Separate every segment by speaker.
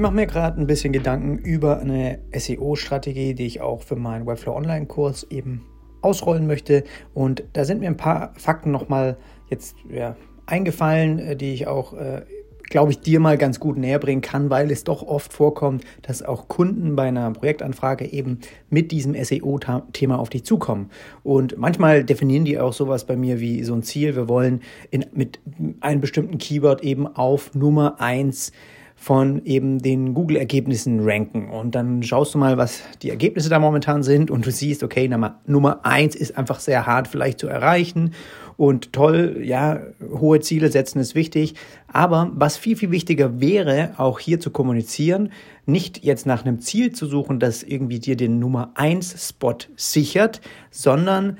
Speaker 1: mache mir gerade ein bisschen Gedanken über eine SEO-Strategie, die ich auch für meinen Webflow Online-Kurs eben ausrollen möchte. Und da sind mir ein paar Fakten nochmal jetzt ja, eingefallen, äh, die ich auch, äh, glaube ich, dir mal ganz gut näher bringen kann, weil es doch oft vorkommt, dass auch Kunden bei einer Projektanfrage eben mit diesem SEO-Thema auf dich zukommen. Und manchmal definieren die auch sowas bei mir wie so ein Ziel. Wir wollen in, mit einem bestimmten Keyword eben auf Nummer eins von eben den Google-Ergebnissen ranken. Und dann schaust du mal, was die Ergebnisse da momentan sind und du siehst, okay, Nummer, eins ist einfach sehr hart vielleicht zu erreichen und toll, ja, hohe Ziele setzen ist wichtig. Aber was viel, viel wichtiger wäre, auch hier zu kommunizieren, nicht jetzt nach einem Ziel zu suchen, das irgendwie dir den Nummer eins Spot sichert, sondern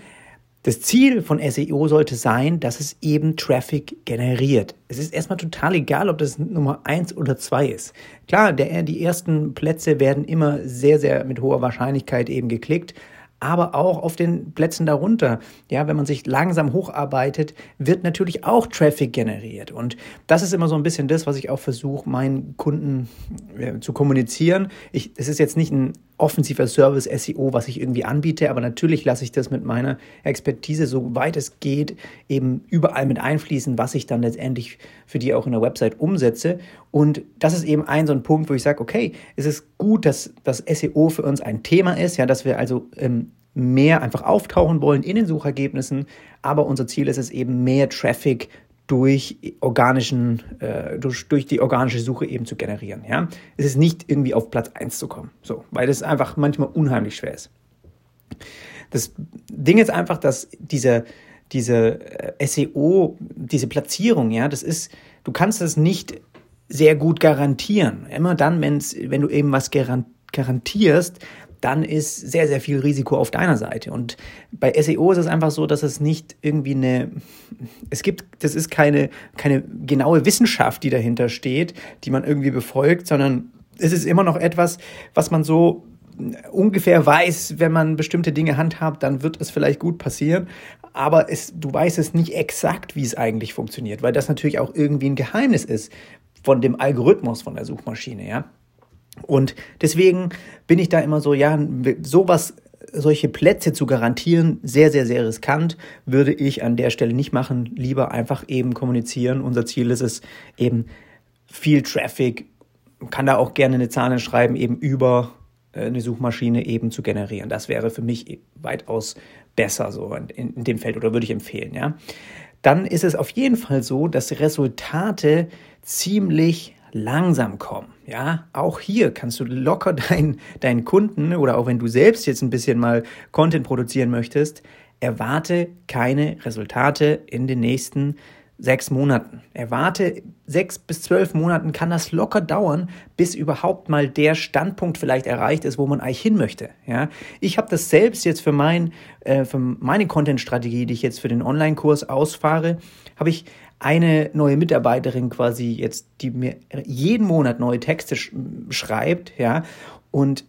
Speaker 1: das Ziel von SEO sollte sein, dass es eben Traffic generiert. Es ist erstmal total egal, ob das Nummer eins oder zwei ist. Klar, der, die ersten Plätze werden immer sehr, sehr mit hoher Wahrscheinlichkeit eben geklickt, aber auch auf den Plätzen darunter. Ja, wenn man sich langsam hocharbeitet, wird natürlich auch Traffic generiert. Und das ist immer so ein bisschen das, was ich auch versuche, meinen Kunden äh, zu kommunizieren. Ich, es ist jetzt nicht ein offensiver Service SEO, was ich irgendwie anbiete, aber natürlich lasse ich das mit meiner Expertise, so weit es geht, eben überall mit einfließen, was ich dann letztendlich für die auch in der Website umsetze. Und das ist eben ein so ein Punkt, wo ich sage, okay, es ist gut, dass das SEO für uns ein Thema ist, ja, dass wir also ähm, mehr einfach auftauchen wollen in den Suchergebnissen, aber unser Ziel ist es eben mehr Traffic durch organischen, äh, durch, durch die organische Suche eben zu generieren. Ja? Es ist nicht irgendwie auf Platz 1 zu kommen, so, weil das einfach manchmal unheimlich schwer ist. Das Ding ist einfach, dass diese, diese äh, SEO, diese Platzierung, ja, das ist, du kannst das nicht sehr gut garantieren. Immer dann, wenn's, wenn du eben was garantierst, dann ist sehr, sehr viel Risiko auf deiner Seite. Und bei SEO ist es einfach so, dass es nicht irgendwie eine, es gibt, das ist keine, keine genaue Wissenschaft, die dahinter steht, die man irgendwie befolgt, sondern es ist immer noch etwas, was man so ungefähr weiß, wenn man bestimmte Dinge handhabt, dann wird es vielleicht gut passieren. Aber es, du weißt es nicht exakt, wie es eigentlich funktioniert, weil das natürlich auch irgendwie ein Geheimnis ist von dem Algorithmus von der Suchmaschine, ja. Und deswegen bin ich da immer so, ja, sowas, solche Plätze zu garantieren, sehr, sehr, sehr riskant, würde ich an der Stelle nicht machen. Lieber einfach eben kommunizieren. Unser Ziel ist es eben viel Traffic, kann da auch gerne eine Zahl schreiben, eben über äh, eine Suchmaschine eben zu generieren. Das wäre für mich weitaus besser so in, in dem Feld oder würde ich empfehlen, ja. Dann ist es auf jeden Fall so, dass Resultate ziemlich langsam kommen. Ja, auch hier kannst du locker deinen, deinen Kunden oder auch wenn du selbst jetzt ein bisschen mal Content produzieren möchtest, erwarte keine Resultate in den nächsten sechs Monaten. Erwarte sechs bis zwölf Monaten kann das locker dauern, bis überhaupt mal der Standpunkt vielleicht erreicht ist, wo man eigentlich hin möchte. Ja, ich habe das selbst jetzt für mein äh, für meine Content-Strategie, die ich jetzt für den Online-Kurs ausfahre, habe ich eine neue Mitarbeiterin quasi jetzt, die mir jeden Monat neue Texte sch schreibt, ja, und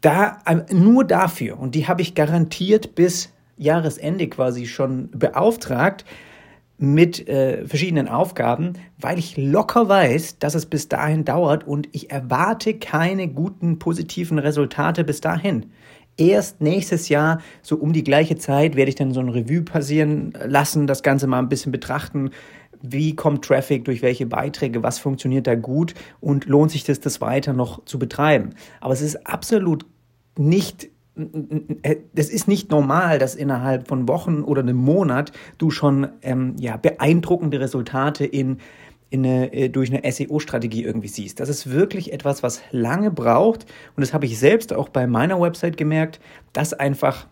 Speaker 1: da nur dafür und die habe ich garantiert bis Jahresende quasi schon beauftragt mit äh, verschiedenen Aufgaben, weil ich locker weiß, dass es bis dahin dauert und ich erwarte keine guten positiven Resultate bis dahin. Erst nächstes Jahr, so um die gleiche Zeit, werde ich dann so ein Revue passieren lassen, das Ganze mal ein bisschen betrachten, wie kommt Traffic, durch welche Beiträge, was funktioniert da gut und lohnt sich das, das weiter noch zu betreiben. Aber es ist absolut nicht es ist nicht normal, dass innerhalb von Wochen oder einem Monat du schon ähm, ja, beeindruckende Resultate in, in eine, äh, durch eine SEO-Strategie irgendwie siehst. Das ist wirklich etwas, was lange braucht. Und das habe ich selbst auch bei meiner Website gemerkt, dass einfach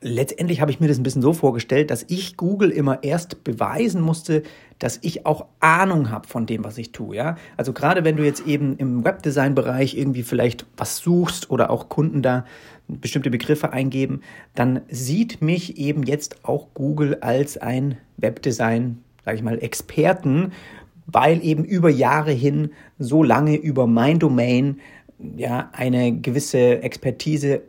Speaker 1: letztendlich habe ich mir das ein bisschen so vorgestellt, dass ich Google immer erst beweisen musste, dass ich auch Ahnung habe von dem, was ich tue. Ja? Also gerade wenn du jetzt eben im Webdesign-Bereich irgendwie vielleicht was suchst oder auch Kunden da bestimmte Begriffe eingeben, dann sieht mich eben jetzt auch Google als ein Webdesign, sage ich mal, Experten, weil eben über Jahre hin so lange über mein Domain ja eine gewisse Expertise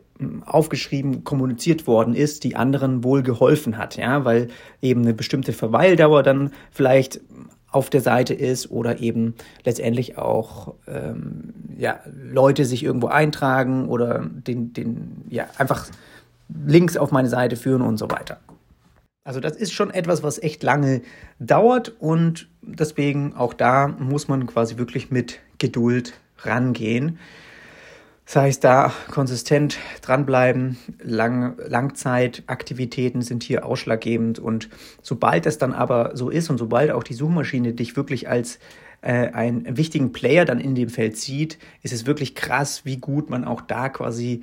Speaker 1: aufgeschrieben, kommuniziert worden ist, die anderen wohl geholfen hat, ja, weil eben eine bestimmte Verweildauer dann vielleicht auf der Seite ist oder eben letztendlich auch ähm, ja, Leute sich irgendwo eintragen oder den, den, ja, einfach Links auf meine Seite führen und so weiter. Also das ist schon etwas, was echt lange dauert und deswegen auch da muss man quasi wirklich mit Geduld rangehen. Das heißt, da konsistent dranbleiben, Lang Langzeitaktivitäten sind hier ausschlaggebend und sobald das dann aber so ist und sobald auch die Suchmaschine dich wirklich als äh, einen wichtigen Player dann in dem Feld sieht, ist es wirklich krass, wie gut man auch da quasi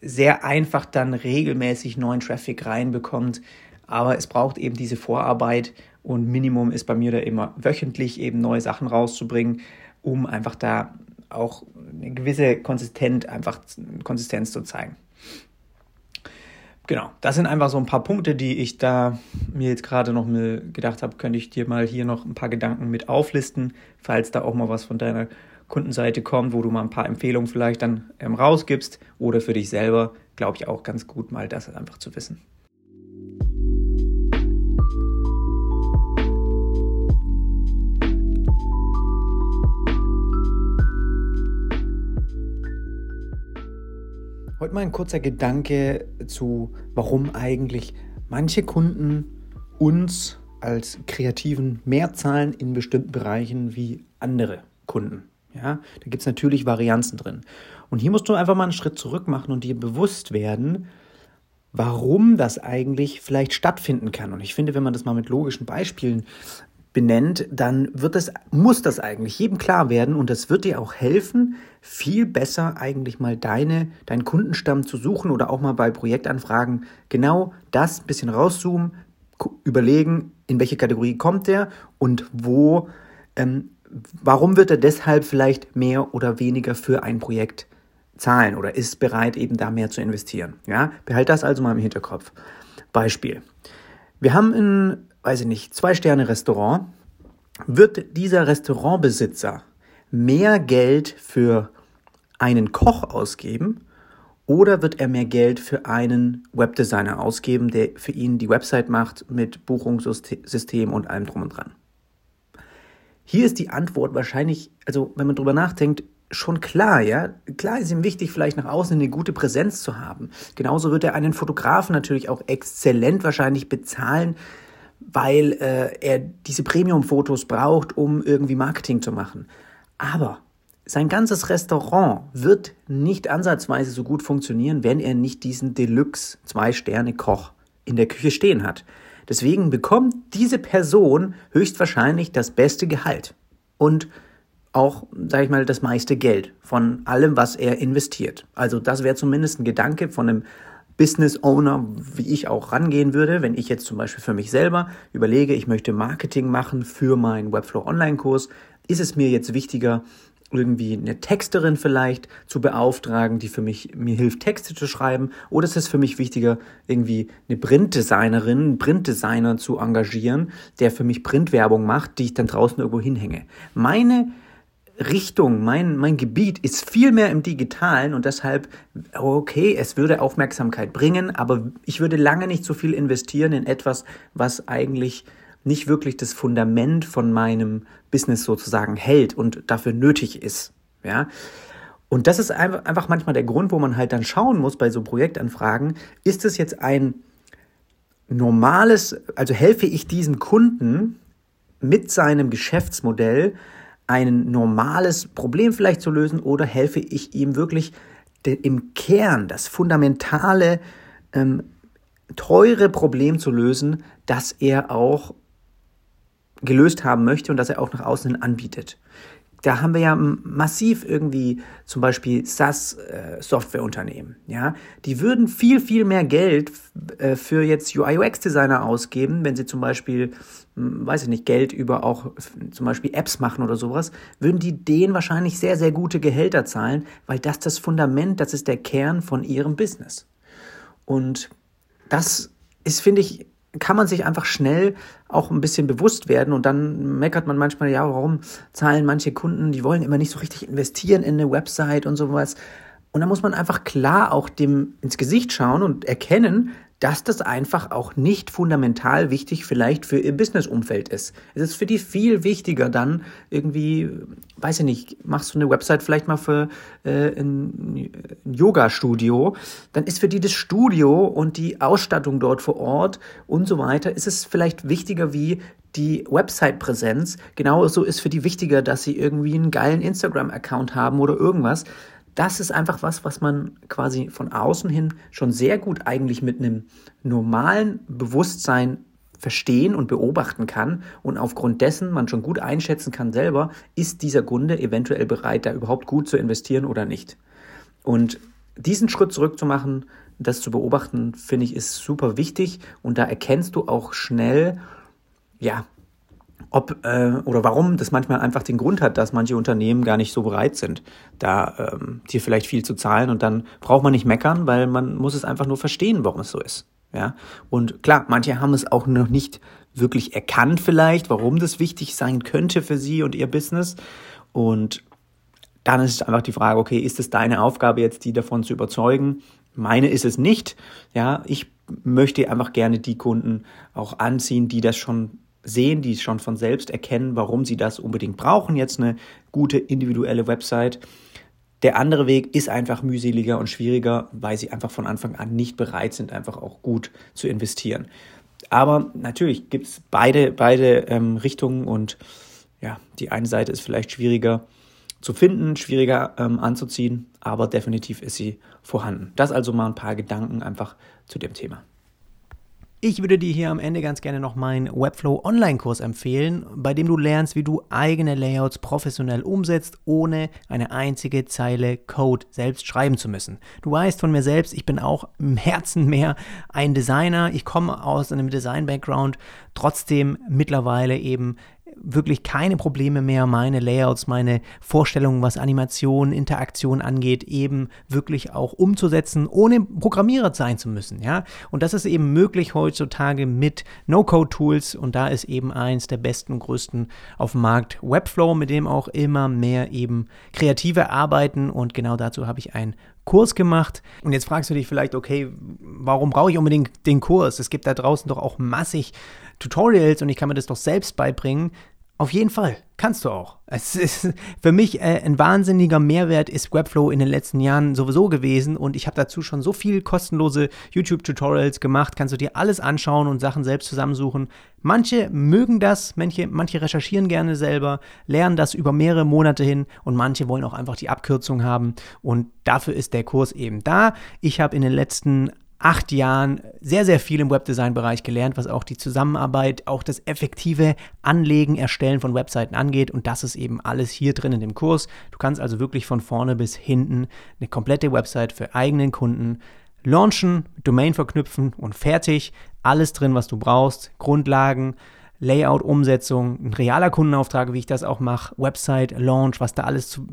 Speaker 1: sehr einfach dann regelmäßig neuen Traffic reinbekommt. Aber es braucht eben diese Vorarbeit und Minimum ist bei mir da immer wöchentlich eben neue Sachen rauszubringen, um einfach da auch eine gewisse Konsistent, einfach Konsistenz zu zeigen. Genau, das sind einfach so ein paar Punkte, die ich da mir jetzt gerade noch gedacht habe, könnte ich dir mal hier noch ein paar Gedanken mit auflisten, falls da auch mal was von deiner Kundenseite kommt, wo du mal ein paar Empfehlungen vielleicht dann ähm, rausgibst oder für dich selber, glaube ich auch ganz gut mal das einfach zu wissen. Heute mal ein kurzer Gedanke zu, warum eigentlich manche Kunden uns als Kreativen mehr zahlen in bestimmten Bereichen wie andere Kunden. Ja, da gibt es natürlich Varianzen drin. Und hier musst du einfach mal einen Schritt zurück machen und dir bewusst werden, warum das eigentlich vielleicht stattfinden kann. Und ich finde, wenn man das mal mit logischen Beispielen benennt, dann wird es, muss das eigentlich jedem klar werden und das wird dir auch helfen, viel besser eigentlich mal deine, deinen Kundenstamm zu suchen oder auch mal bei Projektanfragen genau das ein bisschen rauszoomen, überlegen, in welche Kategorie kommt der und wo, ähm, warum wird er deshalb vielleicht mehr oder weniger für ein Projekt zahlen oder ist bereit, eben da mehr zu investieren. Ja, behalt das also mal im Hinterkopf. Beispiel. Wir haben in weiß ich nicht, Zwei-Sterne-Restaurant, wird dieser Restaurantbesitzer mehr Geld für einen Koch ausgeben oder wird er mehr Geld für einen Webdesigner ausgeben, der für ihn die Website macht mit Buchungssystem und allem drum und dran? Hier ist die Antwort wahrscheinlich, also wenn man drüber nachdenkt, schon klar, ja. Klar ist ihm wichtig, vielleicht nach außen eine gute Präsenz zu haben. Genauso wird er einen Fotografen natürlich auch exzellent wahrscheinlich bezahlen, weil äh, er diese Premium-Fotos braucht, um irgendwie Marketing zu machen. Aber sein ganzes Restaurant wird nicht ansatzweise so gut funktionieren, wenn er nicht diesen Deluxe Zwei-Sterne-Koch in der Küche stehen hat. Deswegen bekommt diese Person höchstwahrscheinlich das beste Gehalt und auch, sage ich mal, das meiste Geld von allem, was er investiert. Also das wäre zumindest ein Gedanke von einem Business Owner, wie ich auch rangehen würde, wenn ich jetzt zum Beispiel für mich selber überlege, ich möchte Marketing machen für meinen Webflow Online-Kurs, ist es mir jetzt wichtiger, irgendwie eine Texterin vielleicht zu beauftragen, die für mich mir hilft, Texte zu schreiben, oder ist es für mich wichtiger, irgendwie eine Printdesignerin, Printdesigner zu engagieren, der für mich Printwerbung macht, die ich dann draußen irgendwo hinhänge. Meine Richtung, mein, mein Gebiet ist viel mehr im Digitalen und deshalb, okay, es würde Aufmerksamkeit bringen, aber ich würde lange nicht so viel investieren in etwas, was eigentlich nicht wirklich das Fundament von meinem Business sozusagen hält und dafür nötig ist. Ja. Und das ist einfach manchmal der Grund, wo man halt dann schauen muss bei so Projektanfragen, ist es jetzt ein normales, also helfe ich diesem Kunden mit seinem Geschäftsmodell ein normales Problem vielleicht zu lösen oder helfe ich ihm wirklich im Kern das fundamentale, ähm, teure Problem zu lösen, das er auch gelöst haben möchte und das er auch nach außen anbietet da haben wir ja massiv irgendwie zum Beispiel SaaS-Softwareunternehmen, äh, ja, die würden viel, viel mehr Geld äh, für jetzt UI-UX-Designer ausgeben, wenn sie zum Beispiel, weiß ich nicht, Geld über auch zum Beispiel Apps machen oder sowas, würden die denen wahrscheinlich sehr, sehr gute Gehälter zahlen, weil das das Fundament, das ist der Kern von ihrem Business. Und das ist, finde ich, kann man sich einfach schnell auch ein bisschen bewusst werden und dann meckert man manchmal, ja, warum zahlen manche Kunden, die wollen immer nicht so richtig investieren in eine Website und sowas. Und da muss man einfach klar auch dem ins Gesicht schauen und erkennen, dass das einfach auch nicht fundamental wichtig vielleicht für ihr Businessumfeld ist. Es ist für die viel wichtiger dann irgendwie, weiß ich nicht, machst du eine Website vielleicht mal für äh, ein, ein Yoga-Studio, dann ist für die das Studio und die Ausstattung dort vor Ort und so weiter, ist es vielleicht wichtiger wie die Website-Präsenz. Genauso ist für die wichtiger, dass sie irgendwie einen geilen Instagram-Account haben oder irgendwas das ist einfach was, was man quasi von außen hin schon sehr gut eigentlich mit einem normalen Bewusstsein verstehen und beobachten kann und aufgrund dessen man schon gut einschätzen kann selber, ist dieser Kunde eventuell bereit, da überhaupt gut zu investieren oder nicht. Und diesen Schritt zurückzumachen, das zu beobachten, finde ich, ist super wichtig und da erkennst du auch schnell, ja, ob äh, oder warum das manchmal einfach den Grund hat, dass manche Unternehmen gar nicht so bereit sind, da ähm, dir vielleicht viel zu zahlen und dann braucht man nicht meckern, weil man muss es einfach nur verstehen, warum es so ist. Ja, und klar, manche haben es auch noch nicht wirklich erkannt vielleicht, warum das wichtig sein könnte für sie und ihr Business. Und dann ist einfach die Frage, okay, ist es deine Aufgabe jetzt, die davon zu überzeugen? Meine ist es nicht. Ja, ich möchte einfach gerne die Kunden auch anziehen, die das schon sehen, die schon von selbst erkennen, warum sie das unbedingt brauchen, jetzt eine gute individuelle Website. Der andere Weg ist einfach mühseliger und schwieriger, weil sie einfach von Anfang an nicht bereit sind, einfach auch gut zu investieren. Aber natürlich gibt es beide, beide ähm, Richtungen und ja, die eine Seite ist vielleicht schwieriger zu finden, schwieriger ähm, anzuziehen, aber definitiv ist sie vorhanden. Das also mal ein paar Gedanken einfach zu dem Thema. Ich würde dir hier am Ende ganz gerne noch meinen Webflow Online-Kurs empfehlen, bei dem du lernst, wie du eigene Layouts professionell umsetzt, ohne eine einzige Zeile Code selbst schreiben zu müssen. Du weißt von mir selbst, ich bin auch im Herzen mehr ein Designer. Ich komme aus einem Design-Background, trotzdem mittlerweile eben wirklich keine Probleme mehr, meine Layouts, meine Vorstellungen, was Animation, Interaktion angeht, eben wirklich auch umzusetzen, ohne Programmierer sein zu müssen. Ja? Und das ist eben möglich heutzutage mit No-Code-Tools und da ist eben eins der besten und größten auf dem Markt Webflow, mit dem auch immer mehr eben Kreative arbeiten und genau dazu habe ich ein Kurs gemacht. Und jetzt fragst du dich vielleicht, okay, warum brauche ich unbedingt den Kurs? Es gibt da draußen doch auch massig Tutorials und ich kann mir das doch selbst beibringen. Auf jeden Fall, kannst du auch. Es ist für mich äh, ein wahnsinniger Mehrwert ist Webflow in den letzten Jahren sowieso gewesen und ich habe dazu schon so viel kostenlose YouTube-Tutorials gemacht. Kannst du dir alles anschauen und Sachen selbst zusammensuchen. Manche mögen das, manche, manche recherchieren gerne selber, lernen das über mehrere Monate hin und manche wollen auch einfach die Abkürzung haben und dafür ist der Kurs eben da. Ich habe in den letzten acht Jahren sehr, sehr viel im Webdesign-Bereich gelernt, was auch die Zusammenarbeit, auch das effektive Anlegen, Erstellen von Webseiten angeht. Und das ist eben alles hier drin in dem Kurs. Du kannst also wirklich von vorne bis hinten eine komplette Website für eigenen Kunden launchen, Domain verknüpfen und fertig. Alles drin, was du brauchst. Grundlagen, Layout, Umsetzung, ein realer Kundenauftrag, wie ich das auch mache, Website, Launch, was da alles zu,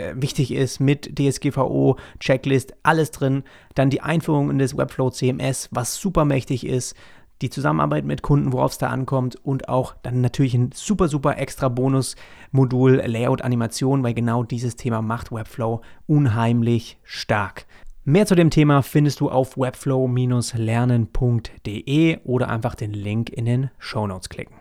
Speaker 1: äh, wichtig ist mit DSGVO, Checklist, alles drin. Dann die Einführung in das Webflow CMS, was super mächtig ist. Die Zusammenarbeit mit Kunden, worauf es da ankommt und auch dann natürlich ein super, super extra Bonus-Modul Layout Animation, weil genau dieses Thema macht Webflow unheimlich stark. Mehr zu dem Thema findest du auf webflow-lernen.de oder einfach den Link in den Show Notes klicken.